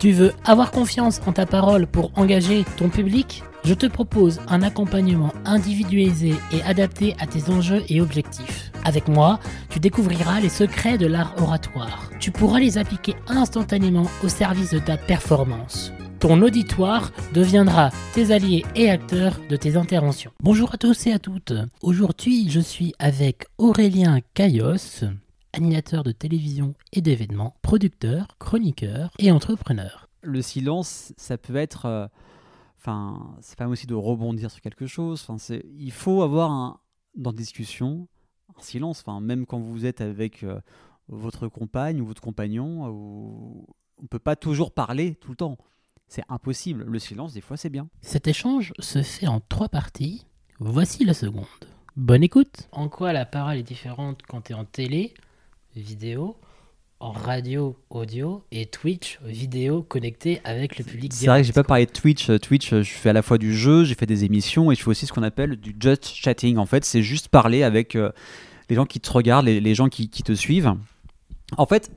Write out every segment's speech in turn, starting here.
Tu veux avoir confiance en ta parole pour engager ton public? Je te propose un accompagnement individualisé et adapté à tes enjeux et objectifs. Avec moi, tu découvriras les secrets de l'art oratoire. Tu pourras les appliquer instantanément au service de ta performance. Ton auditoire deviendra tes alliés et acteurs de tes interventions. Bonjour à tous et à toutes. Aujourd'hui, je suis avec Aurélien Caillos, animateur de télévision et d'événements, producteur, chroniqueur et entrepreneur. Le silence, ça peut être. euh, Enfin, c'est pas aussi de rebondir sur quelque chose. Enfin, c'est, il faut avoir un, dans des discussions un silence. Enfin, même quand vous êtes avec euh, votre compagne ou votre compagnon, euh, ou- on peut pas toujours parler tout le temps. C'est impossible. Le silence, des fois, c'est bien. Cet échange se fait en trois parties. Voici la seconde. Bonne écoute. En quoi la parole est différente quand tu es en télé, vidéo, en radio, audio et Twitch, vidéo connectée avec le public C'est vrai que j'ai pas parlé de Twitch. Euh, Twitch, euh, je fais à la fois du jeu, j'ai fait des émissions et je fais aussi ce qu'on appelle du just chatting. En fait, c'est juste parler avec euh, les gens qui te regardent, les, les gens qui, qui te suivent. En fait,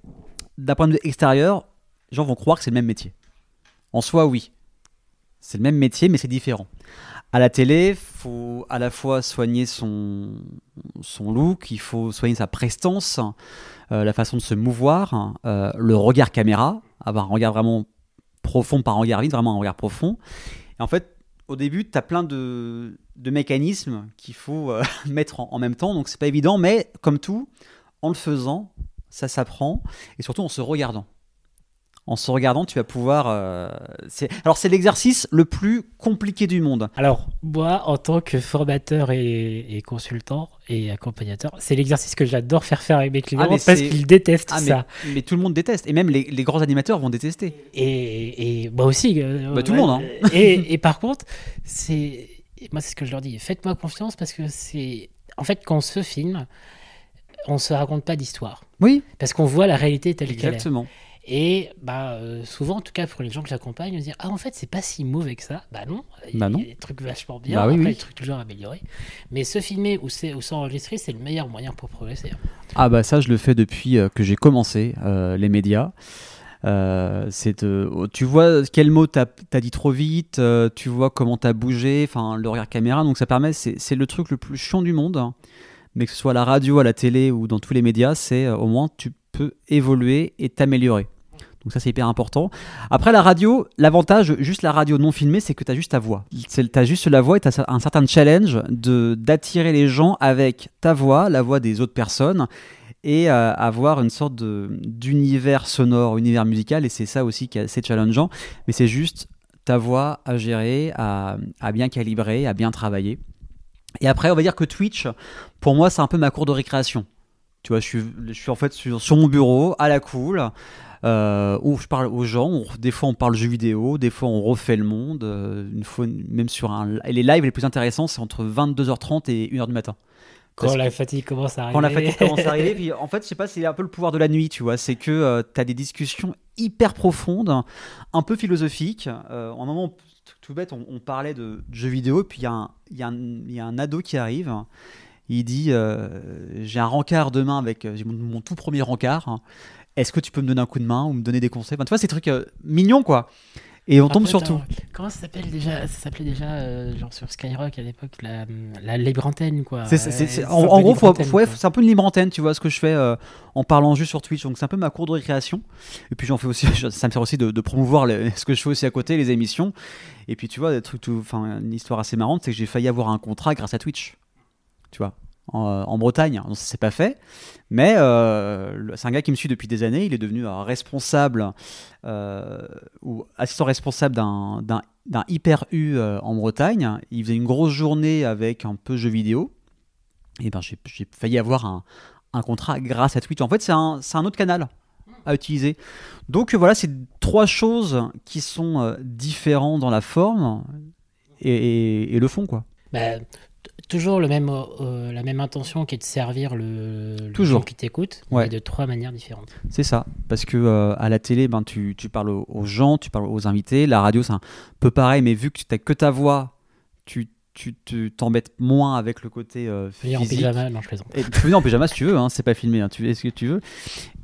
d'un point de vue extérieur, les gens vont croire que c'est le même métier. En soi, oui. C'est le même métier, mais c'est différent. À la télé, faut à la fois soigner son, look, il faut soigner sa prestance, euh, la façon de se mouvoir, euh, le regard caméra, avoir un regard vraiment profond, un regard vide, vraiment un regard profond. Et en fait, au début, tu as plein de, de mécanismes qu'il faut euh, mettre en, en même temps, donc c'est pas évident, mais comme tout, en le faisant, ça s'apprend, et surtout en se regardant. En se regardant, tu vas pouvoir. euh, Alors, c'est l'exercice le plus compliqué du monde. Alors, moi, en tant que formateur et, et consultant et accompagnateur, c'est l'exercice que j'adore faire faire avec mes clients Ah, parce qu'ils détestent Ah, mais, ça. mais tout le monde déteste, et même les, les grands animateurs vont détester. Et, et moi aussi. euh, Bah, tout le monde, hein. Et, et par contre, c'est moi, c'est ce que je leur dis. Faites-moi confiance parce que c'est. En fait, quand on se filme, on se raconte pas d'histoire. Oui, Parce qu'on voit la réalité telle qu'elle est. exactement. Et bah, euh, souvent, en tout cas pour les gens que j'accompagne, on se dit Ah, en fait, c'est pas si mauvais que ça. Bah non, il y a- Bah non. des trucs vachement bien, Bah oui, après, oui. des trucs toujours améliorés. Mais se filmer ou s'enregistrer, c'est le meilleur moyen pour progresser. hein. Ah bah ça je le fais depuis euh, que j'ai commencé euh, les médias. Euh, c'est oh, tu vois quel mot t'as as dit trop vite, tu vois comment t'as bougé, enfin le regard caméra, donc ça permet, c'est c'est le truc le plus chiant du monde, hein. mais que ce soit à la radio, à la télé ou dans tous les médias, c'est au moins tu peux évoluer et t'améliorer. Donc ça c'est hyper important. Après la radio, l'avantage, juste la radio non filmée, c'est que tu as juste ta voix. Tu as juste la voix et tu as un certain challenge de d'attirer les gens avec ta voix, la voix des autres personnes et euh, avoir une sorte d'univers sonore, univers musical et c'est ça aussi qui est assez challengeant. Mais c'est juste ta voix à gérer, à bien calibrer, à bien travailler. Et après, on va dire que Twitch, pour moi, c'est un peu ma cour de récréation. Tu vois, je suis, je suis en fait sur, sur mon bureau, à la cool, euh, où je parle aux gens. On- des fois, on parle jeux vidéo, des fois, on refait le monde. euh, une fois, même sur un. Et les lives les plus intéressants, c'est entre 22h30 et 1h du matin. Quand la fatigue commence à arriver. quand la fatigue commence à arriver, puis en fait, je sais pas, c'est un peu le pouvoir de la nuit, tu vois. C'est que tu as des discussions hyper profondes, un peu philosophiques. Euh, en un moment, tout- bête, on, on parlait de, jeux vidéo, puis y, y, il y a un ado qui arrive. Il dit euh, J'ai un rencard demain avec j'ai mon, mon tout premier rencard. Est-ce que tu peux me donner un coup de main ou me donner des conseils? Enfin, Tu vois, ces trucs euh, mignons, quoi. Et on tombe attends, sur tout. Comment ça s'appelle déjà Ça s'appelait déjà, euh, genre sur Skyrock à l'époque, la, la libre antenne, quoi. En, gros, ouais, c'est un peu une libre antenne, tu vois, ce que je fais euh, en parlant juste sur Twitch. Donc c'est un peu ma cour de récréation. Et puis j'en fais aussi, ça me sert aussi de, de promouvoir les- ce que je fais aussi à côté, les émissions. Et puis tu vois, des trucs, tout- enfin une histoire assez marrante, c'est que j'ai failli avoir un contrat grâce à Twitch. Tu vois, en, en Bretagne. Donc ça s'est pas fait, mais euh, c'est un gars qui me suit depuis des années. Il est devenu un responsable euh, ou assistant responsable d'un hyper U euh, en Bretagne. Il faisait une grosse journée avec un peu jeux vidéo. Et ben j'ai failli avoir un, un contrat grâce à Twitch. En fait, c'est un, un autre canal à utiliser. Donc euh, voilà, c'est trois choses qui sont euh, différentes dans la forme et, le fond, quoi. Bah, toujours le même, euh, la même intention qui est de servir le, le Toujours. gens qui t'écoute, Ouais. mais de trois manières différentes. C'est ça, parce que euh, à la télé, ben, tu, tu parles aux, gens, tu parles aux invités. La radio, c'est un peu pareil, mais vu que tu n'as que ta voix, tu tu t'embêtes moins avec le côté euh, en physique. pyjama, non, je plaisante. Et tu peux venir en pyjama si tu veux, hein, c'est pas filmé, hein, tu fais ce que tu veux.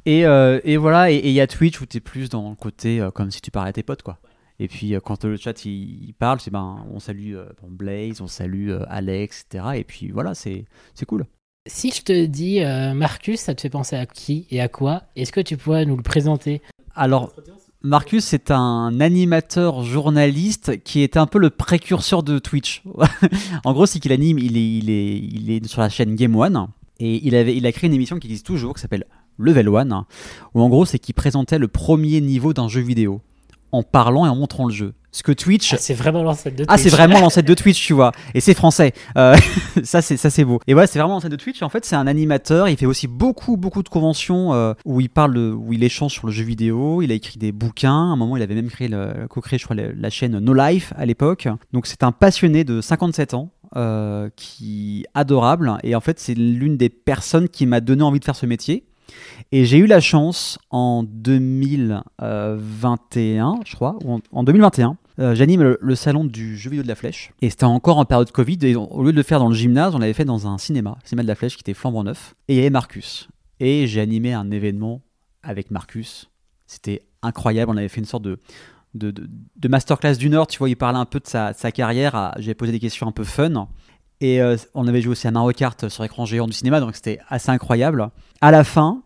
Et, euh, et voilà, et il y a Twitch où tu es plus dans le côté euh, comme si tu parlais à tes potes, quoi. Et puis euh, quand le chat il, il parle, c'est ben on salue euh, bon, Blaze, on salue euh, Alex, etc. Et puis voilà, c'est c'est cool. Si je te dis euh, Marcus, ça te fait penser à qui et à quoi? Est-ce que tu pourrais nous le présenter? Alors Marcus, c'est un animateur journaliste qui est un peu le précurseur de Twitch. en gros, c'est qu'il anime, il est, il, est, il est sur la chaîne Game One et il, avait, il a créé une émission qui existe toujours qui s'appelle Level One, où en gros, c'est qu'il présentait le premier niveau d'un jeu vidéo en parlant et en montrant le jeu. Ce que Twitch. Ah, C'est vraiment l'ancêtre de Ah, c'est Twitch. vraiment l'ancêtre de Twitch, tu vois. Et c'est français. Euh, ça, c'est ça, c'est beau. Et ouais, c'est vraiment l'ancêtre de Twitch. En fait, c'est un animateur. Il fait aussi beaucoup, beaucoup de conventions euh, où il parle, de- où il échange sur le jeu vidéo. Il a écrit des bouquins. À un moment, il avait même créé, le- co-créé, je crois, la, la chaîne No Life à l'époque. Donc, c'est un passionné de 57 ans. euh, qui adorable et en fait c'est l'une des personnes qui m'a donné envie de faire ce métier et j'ai eu la chance en 2021 je crois ou en, en 2021 euh, j'anime le, salon du jeu vidéo de la Flèche. Et c'était encore en période Covid. Et au lieu de le faire dans le gymnase, on l'avait fait dans un cinéma, le cinéma de la Flèche, qui était flambant neuf. Et il y avait Marcus. Et j'ai animé un événement avec Marcus. C'était incroyable. On avait fait une sorte de, de, de, masterclass d'une heure. Tu vois, il parlait un peu de sa, de sa carrière. à- J'avais posé des questions un peu fun. Et euh, on avait joué aussi à Mario Kart sur écran géant du cinéma. Donc c'était assez incroyable. À la fin,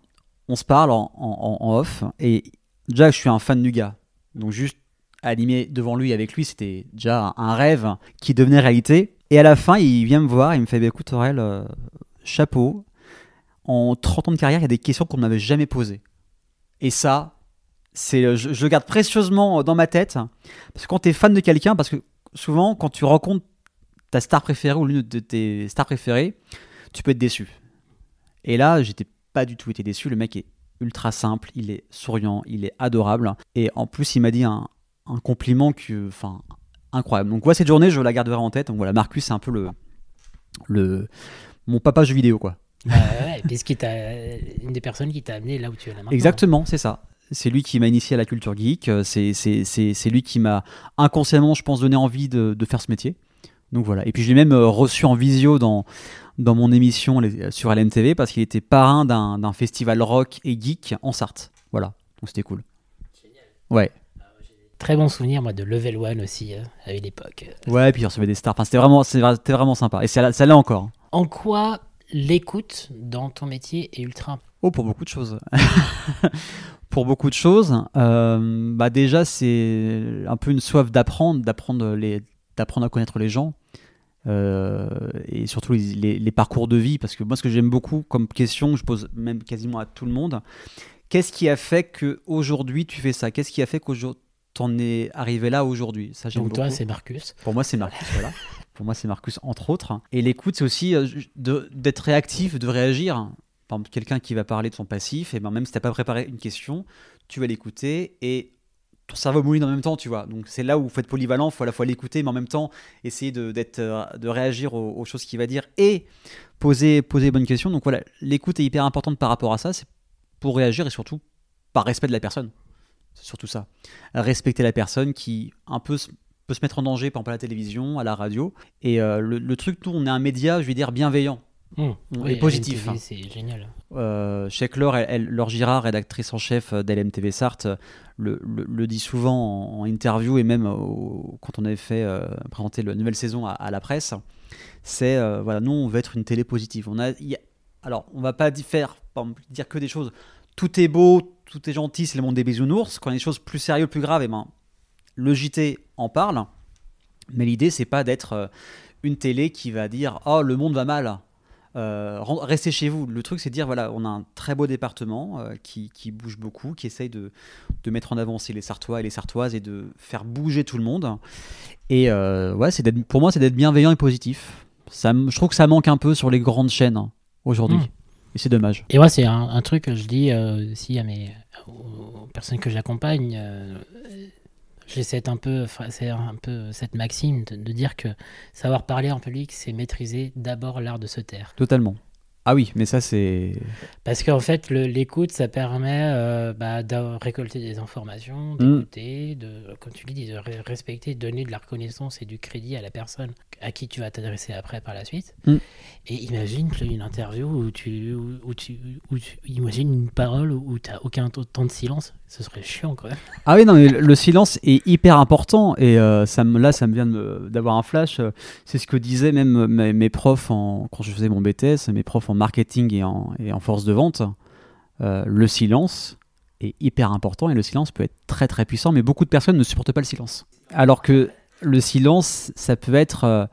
on se parle en, en- en off. Et déjà, je suis un fan du gars. Donc juste animer devant lui avec lui, c'était déjà un rêve qui devenait réalité. Et à la fin, il vient me voir, il me fait bah, écoute Aurel, euh, chapeau. En 30 ans de carrière, il y a des questions qu'on ne m'avait jamais posées. Et ça, c'est, je, je le garde précieusement dans ma tête. Parce que quand tu es fan de quelqu'un, parce que souvent, quand tu rencontres ta star préférée ou l'une de tes stars préférées, tu peux être déçu. Et là, j'étais pas du tout été déçu. Le mec est ultra simple, il est souriant, il est adorable. Et en plus, il m'a dit un, un compliment que, enfin, incroyable. Donc, voilà, cette journée, je la garderai en tête. Donc, voilà, Marcus, c'est un peu le, le, mon papa jeu vidéo, quoi. Bah ouais, puisqu'il t'a une des personnes qui t'a amené là où tu es là maintenant. Exactement, c'est ça. C'est lui qui m'a initié à la culture geek. euh, C'est, lui qui m'a inconsciemment, je pense, donné envie de, de faire ce métier. Donc voilà. Et puis je l'ai même euh, reçu en visio dans, dans mon émission les- sur LMTV parce qu'il était parrain d'un, d'un festival rock et geek en Sarthe. Voilà. Donc c'était cool. Ouais. Très bon souvenir, moi, de Level One aussi, hein, à une époque. Ouais, et puis il recevait des stars. Enfin, c'était vraiment, c'était vraiment sympa. Et ça, l'a- ça l'est encore. En quoi l'écoute dans ton métier est ultra Oh, pour beaucoup de choses. pour beaucoup de choses. Euh, bah déjà, c'est un peu une soif d'apprendre, d'apprendre les, d'apprendre à connaître les gens. Euh, et surtout les, les- les parcours de vie, parce que moi, ce que j'aime beaucoup comme question, que je pose même quasiment à tout le monde, qu'est-ce qui a fait que aujourd'hui tu fais ça? Qu'est-ce qui a fait qu'aujourd'hui t'en es arrivé là aujourd'hui? Ça, j'aime Donc toi, beaucoup. c'est Marcus. Pour moi, c'est Marcus, voilà. Pour moi, c'est Marcus, entre autres. Et l'écoute, c'est aussi euh, d'être réactif, de réagir. Par exemple, quelqu'un qui va parler de son passif, et ben même si tu n'as pas préparé une question, tu vas l'écouter et ton cerveau mouline en même temps, tu vois. Donc c'est là où il faut être polyvalent, il faut à la fois l'écouter, mais en même temps essayer de, euh, de réagir aux, choses qu'il va dire et poser, poser les bonnes questions. Donc voilà, l'écoute est hyper importante par rapport à ça, c'est pour réagir et surtout par respect de la personne. C'est surtout ça. Respecter la personne qui un peu peut se mettre en danger, par exemple à la télévision, à la radio. Et euh, le, le truc, nous, on est un média, je vais dire, bienveillant. Hum, On oui, est positif, hein. C'est génial. Euh, Cheikh Laure, elle, elle- Laure Girard, rédactrice en chef d'LMTV Sarthe, le, le- le dit souvent en, en interview et même au- quand on avait fait euh, présenter la nouvelle saison à, à la presse. C'est euh, voilà, nous on veut être une télé positive. On a, il y a- alors on va pas faire, exemple, dire que des choses. Tout est beau, tout est gentil, c'est le monde des bisounours. Quand il y a des choses plus sérieuses, plus graves, et ben le JT en parle. Mais l'idée c'est pas d'être euh, une télé qui va dire oh le monde va mal. Euh, restez chez vous. Le truc, c'est de dire voilà, on a un très beau département euh, qui, qui bouge beaucoup, qui essaye de, de mettre en avant aussi les Sartois et les Sartoises et de faire bouger tout le monde. Et euh, ouais, c'est pour moi, c'est d'être bienveillant et positif. Ça, je trouve que ça manque un peu sur les grandes chaînes hein, aujourd'hui. Mm. Et c'est dommage. Et moi, c'est un, un truc que je dis euh, aussi à mes aux personnes que j'accompagne. euh, J'ai cette un peu, un peu cette maxime de, de dire que savoir parler en public, c'est maîtriser d'abord l'art de se taire. Totalement. Ah oui, mais ça c'est. Parce qu'en fait, l'écoute, ça permet euh, bah, de récolter des informations, Mm. d'écouter, de, comme tu dis, de re- respecter, donner de la reconnaissance et du crédit à la personne à qui tu vas t'adresser après par la suite. Mm. Et imagine une interview où tu, où, où tu, où tu- imagine une parole où tu n'as aucun temps de silence, ce serait chiant quand même. Ah oui, non, mais le silence est hyper important et euh, ça me, là, ça me vient d'avoir un flash. euh, C'est ce que disaient même mes, mes profs quand je faisais mon BTS, mes profs en marketing et en, et en force de vente. Euh, le silence est hyper important et le silence peut être très très puissant, mais beaucoup de personnes ne supportent pas le silence. Alors que le silence, ça peut être. euh,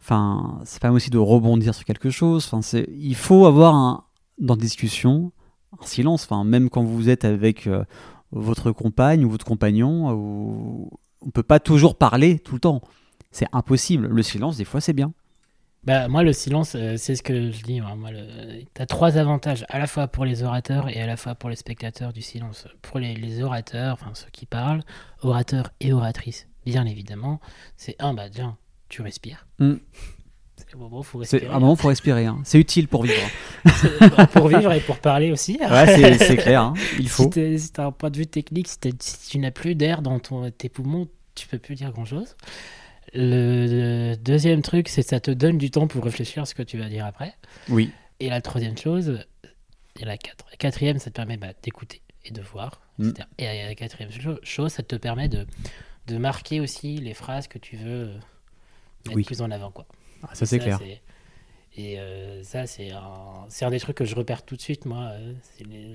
Enfin, c'est pas aussi de rebondir sur quelque chose. Il faut avoir un, dans des discussions un silence. Enfin, même quand vous êtes avec euh, votre compagne ou votre compagnon, ou... on peut pas toujours parler tout le temps. C'est impossible. Le silence, des fois, c'est bien. Bah, moi, le silence, euh, c'est ce que je dis. Moi, moi, tu as trois avantages, à la fois pour les orateurs et à la fois pour les spectateurs du silence. Pour les, les orateurs, enfin ceux qui parlent, orateurs et oratrices, bien évidemment, c'est un, bah, tiens, tu respires. Mm. C'est le moment faut respirer. à un moment, faut respirer. hein. C'est utile pour vivre. Pour vivre et pour parler aussi. Ouais, c'est, clair. hein. Il faut. Si as un point de vue technique, si, tu n'as plus d'air dans ton, tes poumons, tu peux plus dire grand-chose. Le, le deuxième truc, c'est que ça te donne du temps pour réfléchir à ce que tu vas dire après. Oui. Et la troisième chose, et la, quatre- la quatrième, ça te permet bah, d'écouter et de voir. Mm. Et la quatrième cho- chose, ça te permet de, de marquer aussi les phrases que tu veux euh, mettre Oui. plus en avant. Quoi. Ah, ça, c'est clair. Et euh, ça, c'est un, un des trucs que je repère tout de suite, moi, euh,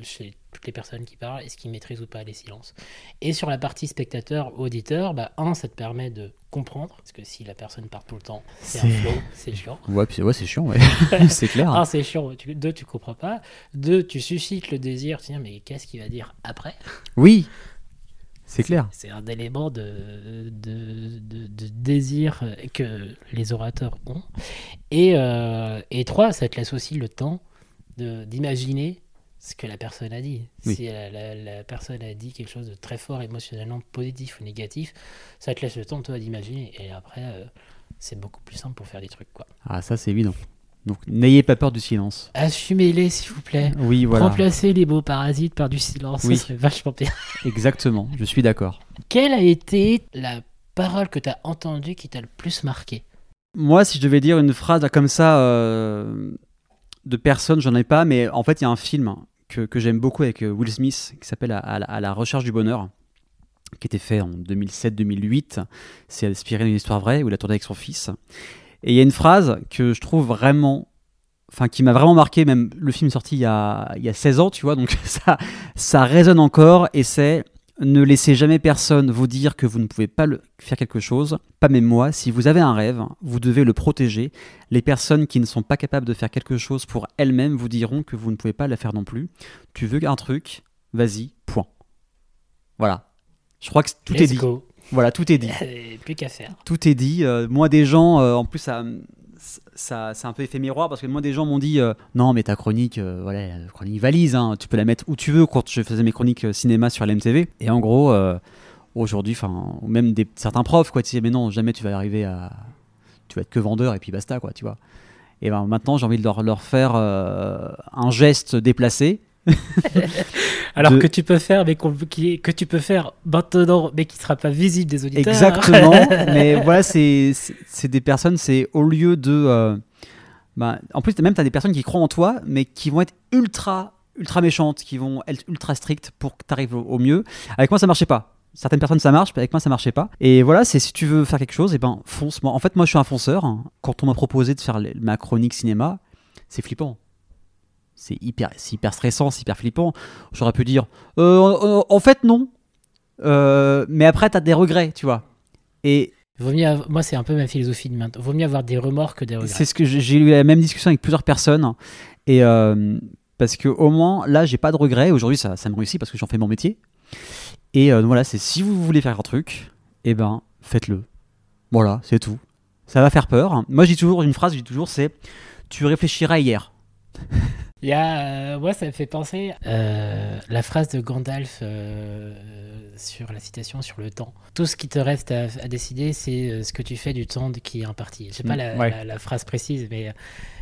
chez toutes les personnes qui parlent, est-ce qu'ils maîtrisent ou pas les silences. Et sur la partie spectateur-auditeur, bah, un, ça te permet de comprendre, parce que si la personne parle tout le temps, c'est un C'est- flow, c'est chiant. Ouais, puis, ouais, c'est chiant. Ouais. c'est clair. Un, c'est chiant. Deux, tu comprends pas. Deux, tu suscites le désir. Tu dis, mais qu'est-ce qu'il va dire après? Oui. C'est clair. C'est un élément de, de, de- de désir que les orateurs ont. Et, euh, et trois, ça te laisse aussi le temps de- d'imaginer ce que la personne a dit. Oui. Si la, la- la personne a dit quelque chose de très fort émotionnellement positif ou négatif, ça te laisse le temps, toi, d'imaginer. Et après, euh, c'est beaucoup plus simple pour faire des trucs. quoi. Ah, ça, c'est évident. Donc, n'ayez pas peur du silence. Assumez-les, s'il vous plaît. Oui, voilà. Remplacez les mots parasites par du silence, Oui. serait vachement pire. Exactement. Je suis d'accord. Quelle a été la parole que tu as entendue qui t'a le plus marqué? Moi, si je devais dire une phrase comme ça euh, de personne, j'en ai pas, mais en fait, il y a un film que, que j'aime beaucoup avec euh, Will Smith qui s'appelle à, à la recherche du bonheur, qui était fait en 2007-2008. C'est inspiré d'une histoire vraie où il a tourné avec son fils. Et il y a une phrase que je trouve vraiment. Enfin, qui m'a vraiment marqué, même le film est sorti il y a, il y a 16 ans, tu vois, donc ça, ça résonne encore, et c'est ne laissez jamais personne vous dire que vous ne pouvez pas le- faire quelque chose, pas même moi. Si vous avez un rêve, vous devez le protéger. Les personnes qui ne sont pas capables de faire quelque chose pour elles-mêmes vous diront que vous ne pouvez pas le faire non plus. Tu veux un truc, vas-y, point. Voilà. Je crois que tout est dit. go. Voilà, tout est dit. Plus qu'à faire. Tout est dit. Euh, moi, des gens, euh, en plus, ça, ça, c'est un peu effet miroir parce que moi, des gens m'ont dit euh, non, mais ta chronique, voilà, la chronique valise, hein, tu peux la mettre où tu veux. Quand je faisais mes chroniques cinéma sur l'MTV, et en gros, aujourd'hui, enfin, même des, certains profs, quoi, tu sais, mais non, jamais tu vas arriver à, tu vas être que vendeur et puis basta, quoi, tu vois. Et ben maintenant, j'ai envie de leur, leur faire un geste déplacé. Alors De- que tu peux faire, mais qu'on- qui- que tu peux faire maintenant, mais qui sera pas visible des auditeurs. Exactement. mais voilà, c'est des personnes, c'est au lieu de. euh, bah, en plus, même, tu as des personnes qui croient en toi, mais qui vont être ultra, ultra méchantes, qui vont être ultra strictes pour que tu arrives au, au mieux. Avec moi, ça marchait pas. Certaines personnes, ça marche, mais avec moi, ça marchait pas. Et voilà, c'est si tu veux faire quelque chose, et ben fonce. Moi, en fait, moi, je suis un fonceur. Quand on m'a proposé de faire les- ma chronique cinéma, c'est flippant. C'est hyper, hyper stressant, c'est hyper flippant. J'aurais pu dire, euh, en- fait, non. Euh, mais après, tu as des regrets, tu vois. Et Vaut mieux avoir- Moi, c'est un peu ma philosophie de maintenant. Vaut mieux avoir des remords que des regrets. c'est ce que j'ai j'ai eu la même discussion avec plusieurs personnes. Et euh, parce que au moins, là, j'ai pas de regrets. Aujourd'hui, ça, ça me réussit parce que j'en fais mon métier. Et euh, voilà, c'est si vous voulez faire un truc, eh ben, faites-le. Voilà, c'est tout. Ça va faire peur. Moi, dis toujours une phrase, dis toujours, c'est tu réfléchiras hier. Il y a, euh, moi, ça me fait penser euh, la phrase de Gandalf euh, sur la citation sur le temps. Tout ce qui te reste à, à décider, c'est euh, ce que tu fais du temps qui est imparti. Je sais pas Mm, la, ouais. la- la phrase précise, mais,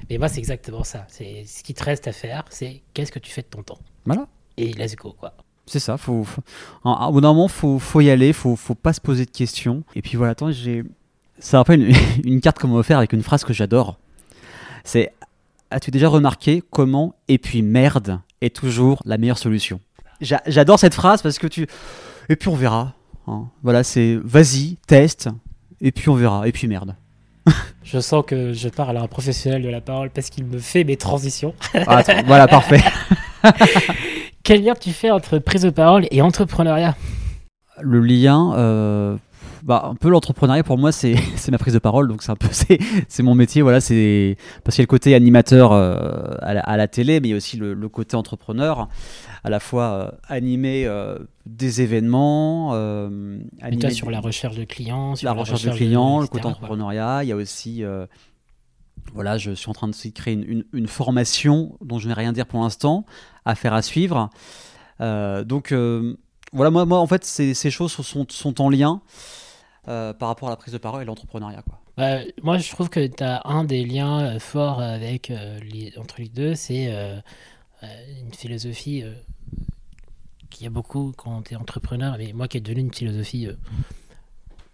mais moi, c'est exactement ça. C'est ce qui te reste à faire, c'est qu'est-ce que tu fais de ton temps. Voilà. Et let's go, quoi. C'est ça, faut, faut- au bout d'un moment, faut, faut y aller, faut, faut pas se poser de questions. Et puis voilà, attends, j'ai. Ça rappelle une, une carte qu'on m'a offert avec une phrase que j'adore. C'est As-tu déjà remarqué comment et puis merde est toujours la meilleure solution? J'a- J'adore cette phrase parce que tu. Et puis on verra. hein. Voilà, c'est vas-y, teste, et puis on verra, et puis merde. Je sens que je parle à un professionnel de la parole parce qu'il me fait mes transitions. Ah, voilà, parfait. Quel lien tu fais entre prise de parole et entrepreneuriat? Le lien, euh, bah, un peu l'entrepreneuriat pour moi, c'est c'est ma prise de parole, donc c'est un peu c'est c'est mon métier, voilà, c'est parce qu'il y a le côté animateur euh, à, la, à la télé, mais il y a aussi le, le côté entrepreneur, à la fois euh, animer euh, des événements, euh, toi, sur la recherche de clients, sur la recherche de clients, le côté quoi. entrepreneuriat, il y a aussi euh, voilà, je suis en train de créer une, une- une formation dont je n'ai rien dire pour l'instant, à faire à suivre. Euh, donc euh, voilà, moi, moi en fait, ces, ces choses sont, sont en lien euh, par rapport à la prise de parole et l'entrepreneuriat. Quoi. Bah, moi, je trouve que tu as un des liens euh, forts avec, euh, les- entre les deux, c'est une philosophie qu'il y a beaucoup quand tu es entrepreneur, mais moi qui est devenue une philosophie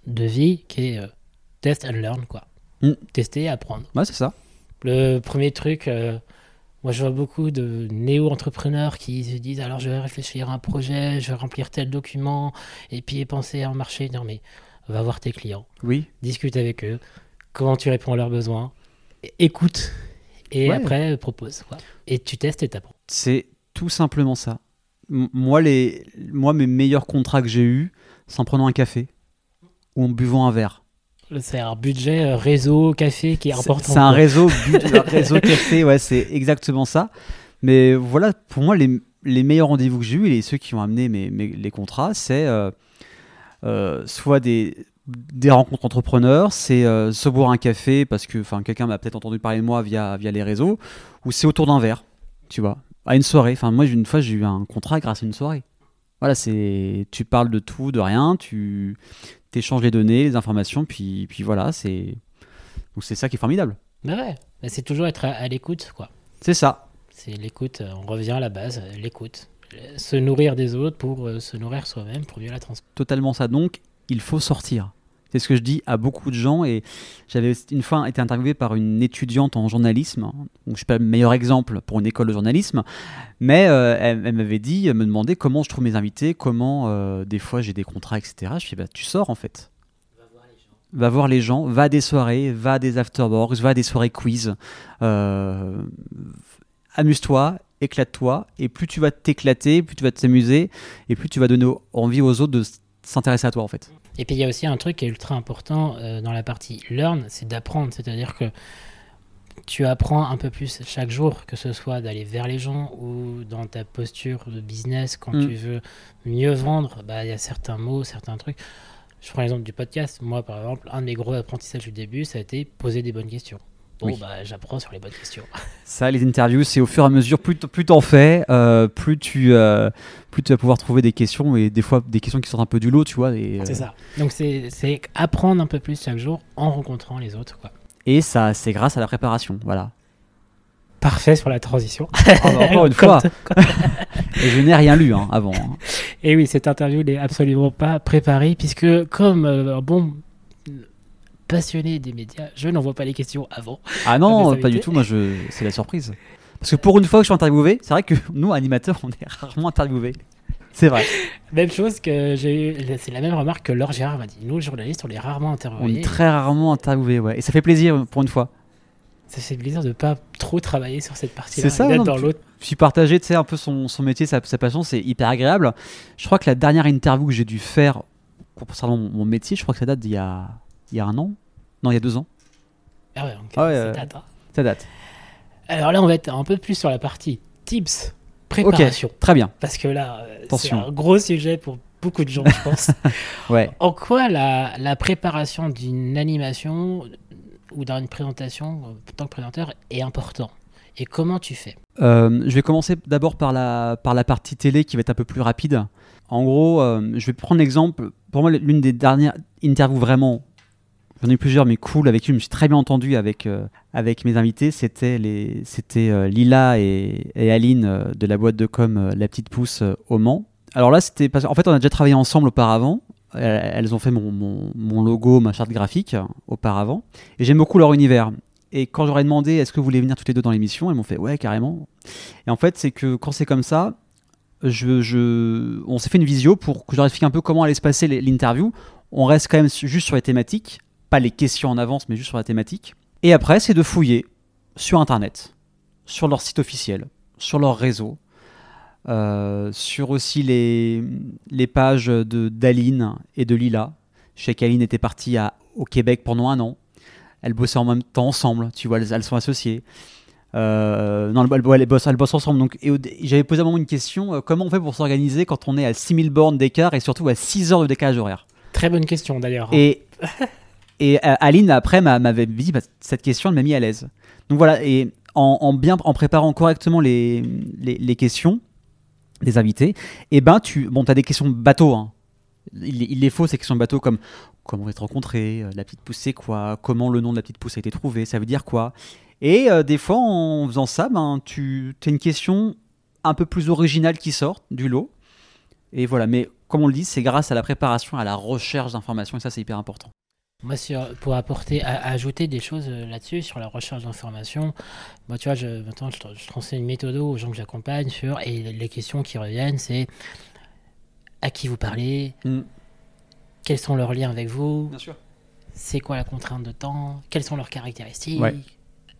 de vie, qui est test and learn, quoi. Mm. Tester, apprendre. Ouais, c'est ça. Le premier truc, moi je vois beaucoup de néo-entrepreneurs qui se disent alors je vais réfléchir à un projet, je vais remplir tel document, et puis penser à un marché. Non mais va voir tes clients, Oui, discute avec eux, comment tu réponds à leurs besoins, écoute, et Ouais. après euh, propose. quoi. Et tu testes et t'apprends. c'est tout simplement ça. M- moi, les, moi, mes meilleurs contrats que j'ai eus, c'est en prenant un café ou en buvant un verre. C'est un budget euh, réseau, café qui est important. C'est un réseau, réseau café, ouais, c'est exactement ça. Mais voilà, pour moi, les, les meilleurs rendez-vous que j'ai eus et ceux qui ont amené mes, mes- les contrats, c'est euh, soit des, des rencontres entrepreneurs, c'est euh, se boire un café parce que quelqu'un m'a peut-être entendu parler de moi via, via les réseaux, ou c'est autour d'un verre, tu vois, à une soirée. Enfin, moi, une fois, j'ai eu un contrat grâce à une soirée. Voilà, c'est tu parles de tout, de rien, tu échanges les données, les informations, puis, puis voilà, c'est donc c'est ça qui est formidable. Mais ouais, mais c'est toujours être à, à l'écoute, quoi. C'est ça. C'est l'écoute, euh, on revient à la base, euh, l'écoute. Euh, Se nourrir des autres pour euh, se nourrir soi-même, pour mieux la transmettre. totalement ça. Donc, il faut sortir. C'est ce que je dis à beaucoup de gens. Et j'avais une fois été interviewé par une étudiante en journalisme. Donc, je suis pas le meilleur exemple pour une école de journalisme. Mais euh, elle, m'avait dit, elle me demandait comment je trouve mes invités, comment des fois j'ai des contrats, etc. Je fais, bah, tu sors en fait. Va voir les gens, va à des soirées, va à des afterworks, va à des soirées quiz. Amuse-toi, éclate-toi. Et plus tu vas t'éclater, plus tu vas t'amuser, et plus tu vas donner envie aux autres de s'intéresser à toi en fait. Et puis il y a aussi un truc qui est ultra important euh, dans la partie learn, c'est d'apprendre. C'est-à-dire que tu apprends un peu plus chaque jour, que ce soit d'aller vers les gens ou dans ta posture de business, quand Mm. tu veux mieux vendre, bah, il y a certains mots, certains trucs. Je prends l'exemple du podcast. Moi, par exemple, un de mes gros apprentissages du début, ça a été poser des bonnes questions. Bon, Oui. bah, j'apprends sur les bonnes questions. Ça, les interviews, c'est au fur et à mesure, plus, plus t'en fais, euh, plus, tu, euh, plus tu vas pouvoir trouver des questions, et des fois des questions qui sortent un peu du lot, tu vois. Euh, C'est ça. Donc, c'est apprendre un peu plus chaque jour en rencontrant les autres. Quoi. et ça, c'est grâce à la préparation, voilà. Parfait sur la transition. Bah, encore une fois, et je n'ai rien lu hein, avant. hein. Et oui, cette interview n'est absolument pas préparée, puisque comme bon passionné des médias, je n'envoie pas les questions avant. Ah non, pas du tout, moi, je... c'est la surprise. Parce que pour une fois que je suis interviewé, c'est vrai que nous, animateurs, on est rarement interviewés. C'est vrai. Même chose que j'ai eu, c'est la même remarque que Laure Gérard m'a dit. Nous, journalistes, on est rarement On interviewés. est très rarement interviewés, ouais. Et ça fait plaisir pour une fois. Ça fait plaisir de pas trop travailler sur cette partie-là. C'est ça, non, dans l'autre. Puis partager, tu sais, un peu son, son métier, sa, sa passion, c'est hyper agréable. Je crois que la dernière interview que j'ai dû faire concernant mon, mon métier, je crois que ça date d'il y a, il y a un an. Non, il y a deux ans. Ah ouais, donc, Ah ouais, c'est euh, date, hein. Ça date. Alors là, on va être un peu plus sur la partie tips, préparation. Très bien. Parce que là, euh, c'est un gros sujet pour beaucoup de gens, je pense. Ouais. En quoi la, la préparation d'une animation ou d'une présentation euh, en tant que présentateur est important? Et comment tu fais? Euh, je vais commencer d'abord par la, par la partie télé qui va être un peu plus rapide. En gros, euh, je vais prendre l'exemple. Pour moi, l'une des dernières interviews vraiment, j'en ai eu plusieurs, mais cool, avec qui je me suis très bien entendu avec, euh, avec mes invités, c'était euh, Lila et, Aline euh, de la boîte de com La Petite Pousse au Mans. Alors là, c'était parce qu'en fait, on a déjà travaillé ensemble auparavant. Elles ont fait mon, mon- logo, ma charte graphique auparavant. Et j'aime beaucoup leur univers. Et quand j'aurais demandé est-ce que vous voulez venir toutes les deux dans l'émission, elles m'ont fait ouais, carrément. Et en fait, c'est que quand c'est comme ça, je, je- on s'est fait une visio pour que je leur explique un peu comment allait se passer l'interview. On reste quand même juste sur les thématiques, pas les questions en avance, mais juste sur la thématique. Et après, c'est de fouiller sur Internet, sur leur site officiel, sur leur réseau, euh, sur aussi les, les pages de d'Aline et de Lila. Je sais qu'Aline était partie à, au Québec pendant un an. Elles bossaient en même temps ensemble, tu vois, elles, elles sont associées. Euh, non, elles, elles bossent, elles bossent ensemble. Donc, et j'avais posé à un moment une question euh, comment on fait pour s'organiser quand on est à 6000 bornes d'écart et surtout à 6 heures de décalage horaire? Très bonne question d'ailleurs. Et, et euh, Aline, après, m'a- m'avait dit bah, cette question, m'a mis à l'aise. Donc voilà, et en, en bien en préparant correctement les, les, les questions des invités, et ben tu bon, as des questions bateau. Hein. Il, il est faux ces questions bateau comme comment on va être rencontré, euh, la petite pousse c'est quoi, comment le nom de la petite pousse a été trouvé, ça veut dire quoi? Et euh, des fois, en faisant ça, ben, tu as une question un peu plus originale qui sort du lot. Et voilà, mais comme on le dit, c'est grâce à la préparation, à la recherche d'informations, et ça c'est hyper important. Moi, sur- pour apporter, à- ajouter des choses euh, là-dessus, sur la recherche d'informations, moi, tu vois, je, maintenant, je, tra- je transmets une méthode aux gens que j'accompagne sur, et les questions qui reviennent, c'est à qui vous parlez, Mm. quels sont leurs liens avec vous, Bien sûr. c'est quoi la contrainte de temps, quelles sont leurs caractéristiques, Ouais.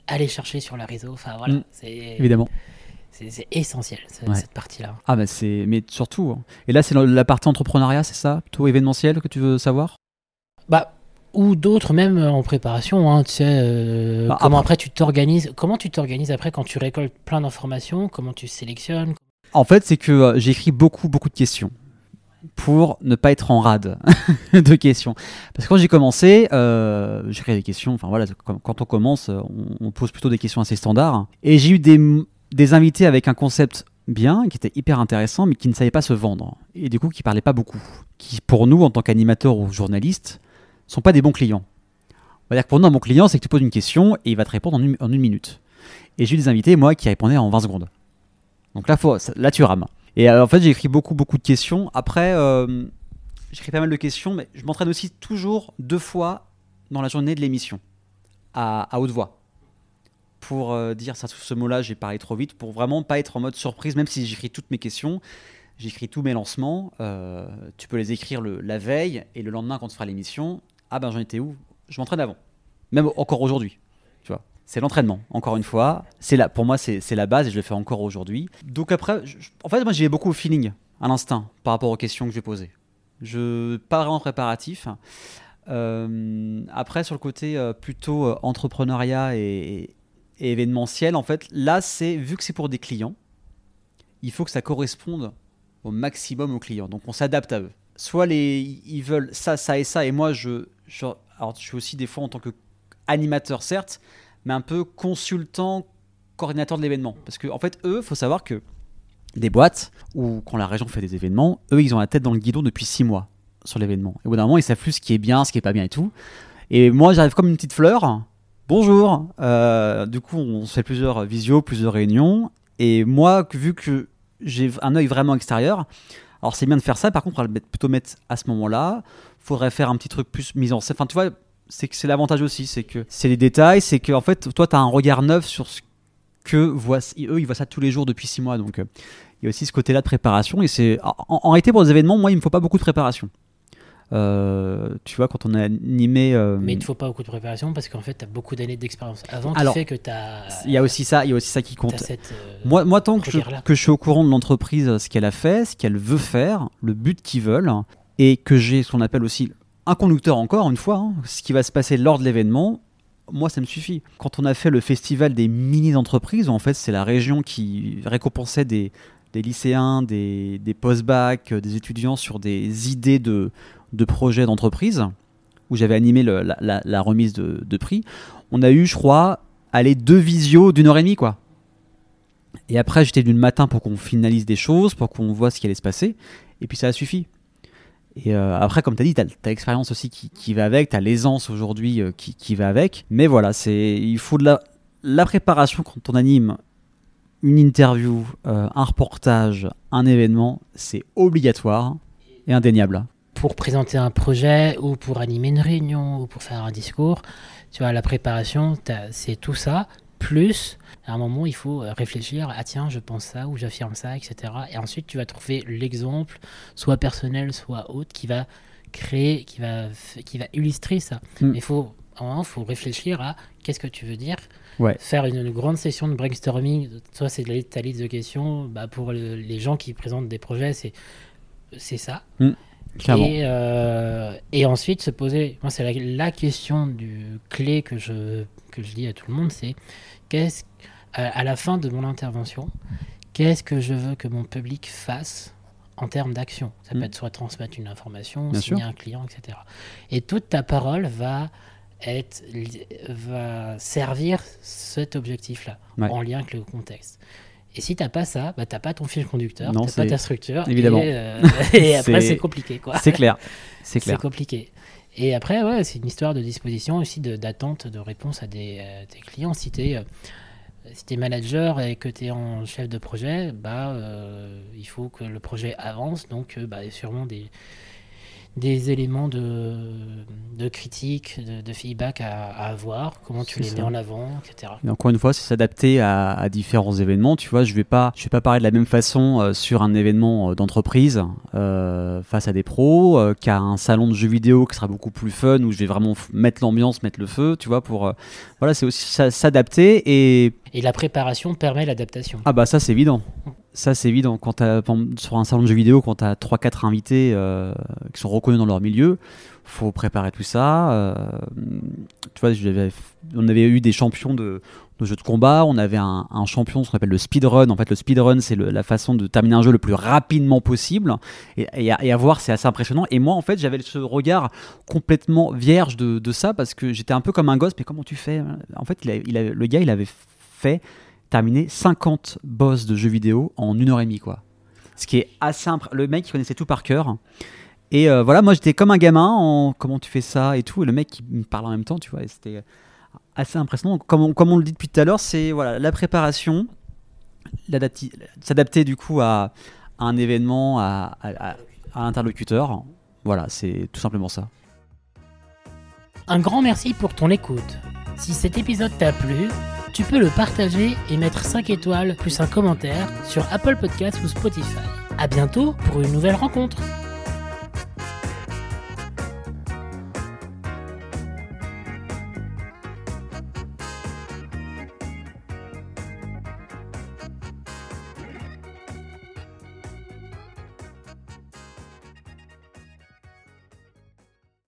allez chercher sur le réseau, enfin voilà, Mm. c'est Évidemment. c'est- essentiel, Ouais. cette partie-là. Ah bah c'est, mais surtout. hein. Et là c'est la- la partie entrepreneuriat, c'est ça, plutôt événementiel que tu veux savoir? Bah, ou d'autres même en préparation, hein, tu sais, euh, Bah, comment après tu t'organises, comment tu t'organises après quand tu récoltes plein d'informations, comment tu sélectionnes, En fait, c'est que euh, j'ai écrit beaucoup beaucoup de questions pour ne pas être en rade de questions. Parce que quand j'ai commencé, euh, j'ai créé des questions. Enfin voilà, quand on commence, euh, on, on pose plutôt des questions assez standards. Et j'ai eu des, des invités avec un concept bien, qui était hyper intéressant, mais qui ne savaient pas se vendre. Et du coup, qui parlaient pas beaucoup. Qui, pour nous, en tant qu'animateurs ou journalistes, sont pas des bons clients. On va dire que pour nous, un bon client, c'est que tu poses une question et il va te répondre en une, minute. Et j'ai eu des invités, moi, qui répondaient en 20 secondes. Donc là, faut, là tu rames. Et euh, en fait, j'ai écrit beaucoup, beaucoup de questions. Après, euh, j'ai écrit pas mal de questions, mais je m'entraîne aussi toujours deux fois dans la journée de l'émission, à, haute voix. Pour euh, dire ça, ce mot-là, j'ai parlé trop vite, pour vraiment pas être en mode surprise, même si j'écris toutes mes questions, j'écris tous mes lancements. euh, tu peux les écrire la veille et le lendemain quand tu feras l'émission. Ah ben j'en étais où? Je m'entraîne avant. Même encore aujourd'hui. Tu vois. C'est l'entraînement, encore une fois. C'est là, pour moi, c'est la base et je le fais encore aujourd'hui. Donc après, en fait, moi, j'y vais beaucoup au feeling, à l'instinct, par rapport aux questions que je vais. Je pas vraiment préparatif. Euh, après, sur le côté euh, plutôt euh, entrepreneuriat et, et événementiel, en fait, là, c'est vu que c'est pour des clients, il faut que ça corresponde au maximum aux clients. Donc, on s'adapte à eux. Soit les, ils veulent ça, ça et ça, et moi, je, alors, je suis aussi des fois en tant que animateur, certes, mais un peu consultant, coordinateur de l'événement. Parce que, en fait, eux, faut savoir que des boîtes, ou quand la région fait des événements, eux, ils ont la tête dans le guidon depuis six mois sur l'événement. Et au bout d'un moment, ils savent plus ce qui est bien, ce qui est pas bien et tout. Et moi, j'arrive comme une petite fleur. Bonjour. Euh, du coup, on fait plusieurs visios, plusieurs réunions. Et moi, vu que j'ai un œil vraiment extérieur, alors c'est bien de faire ça. Par contre, on va plutôt mettre à ce moment-là. Faudrait faire un petit truc plus mis en scène. Enfin, tu vois, c'est que c'est l'avantage aussi, c'est que c'est les détails, c'est que en fait, toi, tu as un regard neuf sur ce que voient, eux, ils voient ça tous les jours depuis six mois. Donc, euh, il y a aussi ce côté-là de préparation. Et c'est en, en réalité pour des événements, moi, il me faut pas beaucoup de préparation. Euh, tu vois, quand on a animé. euh, Mais il ne faut pas beaucoup de préparation parce qu'en fait, tu as beaucoup d'années d'expérience avant qui Alors, fait que tu as, il y a aussi ça, il y a aussi ça qui compte. cette. euh, Moi, moi, tant que je, que je suis au courant de l'entreprise, ce qu'elle a fait, ce qu'elle veut faire, le but qu'ils veulent, et que j'ai ce qu'on appelle aussi un conducteur encore une fois, hein, ce qui va se passer lors de l'événement, moi ça me suffit. Quand on a fait le festival des mini-entreprises, en fait c'est la région qui récompensait des, des lycéens, des, des post-bac, des étudiants sur des idées de, de projets d'entreprise, où j'avais animé la, remise de, prix, on a eu, je crois, aller deux visios d'une heure et demie, quoi Et après, j'étais venu le matin pour qu'on finalise des choses, pour qu'on voit ce qui allait se passer. Et puis ça a suffi. Et euh, après, comme tu as dit, tu as, l'expérience aussi qui, va avec, tu as l'aisance aujourd'hui euh, qui, qui, va avec. Mais voilà, c'est il faut de la, la préparation quand on anime une interview, euh, un reportage, un événement, c'est obligatoire et indéniable. Pour présenter un projet ou pour animer une réunion ou pour faire un discours, tu vois, la préparation, c'est tout ça, plus à un moment il faut réfléchir, ah tiens, je pense ça ou j'affirme ça, etc. Et ensuite tu vas trouver l'exemple, soit personnel, soit autre, qui va créer, qui va, qui va illustrer ça. Hmm. Il faut, il faut réfléchir à qu'est-ce que tu veux dire Faire une, grande session de brainstorming, soit c'est ta liste de questions, bah pour les gens qui présentent des projets, c'est ça. Mmh, et, euh, et, ensuite se poser, moi c'est la, la, question du clé que je, que je dis à tout le monde, c'est qu'est-ce à la fin de mon intervention, qu'est-ce que je veux que mon public fasse en termes d'action? Ça peut mmh. être soit transmettre une information, signer un client, etc. Et toute ta parole va être, va servir cet objectif-là, en lien avec le contexte. Et si t'as pas ça, bah t'as pas ton fil conducteur, t'as pas ta structure. Évidemment. Et, euh, et après, c'est compliqué, quoi. C'est clair. C'est clair. C'est compliqué. Et après, ouais, c'est une histoire de disposition aussi, d'attente, de, réponse à des, euh, clients. Si tu es, es, manager et que tu es en chef de projet, bah, euh, il faut que le projet avance. Donc, bah, sûrement des, des éléments de, de critique, de, feedback à, avoir, comment tu les mets en avant, etc. Et encore une fois, c'est s'adapter à, différents événements. Tu vois, je vais pas, je vais pas parler de la même façon euh, sur un événement euh, d'entreprise euh, face à des pros qu'à un salon de jeux vidéo qui sera beaucoup plus fun où je vais vraiment mettre l'ambiance, mettre le feu. Tu vois, pour voilà, c'est aussi s'adapter et et la préparation permet l'adaptation. Ah bah ça c'est évident. Ça, c'est évident. Quand as, sur un salon de jeux vidéo, quand tu as 3-4 invités euh, qui sont reconnus dans leur milieu, faut préparer tout ça. Euh, tu vois, on avait eu des champions de, jeux de combat. On avait un, champion, ce qu'on appelle le speedrun. En fait, le speedrun, c'est la façon de terminer un jeu le plus rapidement possible. Et, à, voir, c'est assez impressionnant. Et moi, en fait, j'avais ce regard complètement vierge de, ça parce que j'étais un peu comme un gosse. Mais comment tu fais? En fait, le gars, il avait fait terminé 50 boss de jeux vidéo en une heure et demie, quoi. Ce qui est assez simple. Le mec, il connaissait tout par cœur. Et euh, voilà, moi j'étais comme un gamin en comment tu fais ça et tout. Et le mec, il me parle en même temps, tu vois. c'était assez impressionnant. Comme on, comme on le dit depuis tout à l'heure, c'est voilà, la préparation, s'adapter du coup à, un événement, à, à, à l'interlocuteur. Voilà, c'est tout simplement ça. Un grand merci pour ton écoute. Si cet épisode t'a plu, tu peux le partager et mettre 5 étoiles plus un commentaire sur Apple Podcasts ou Spotify. A bientôt pour une nouvelle rencontre.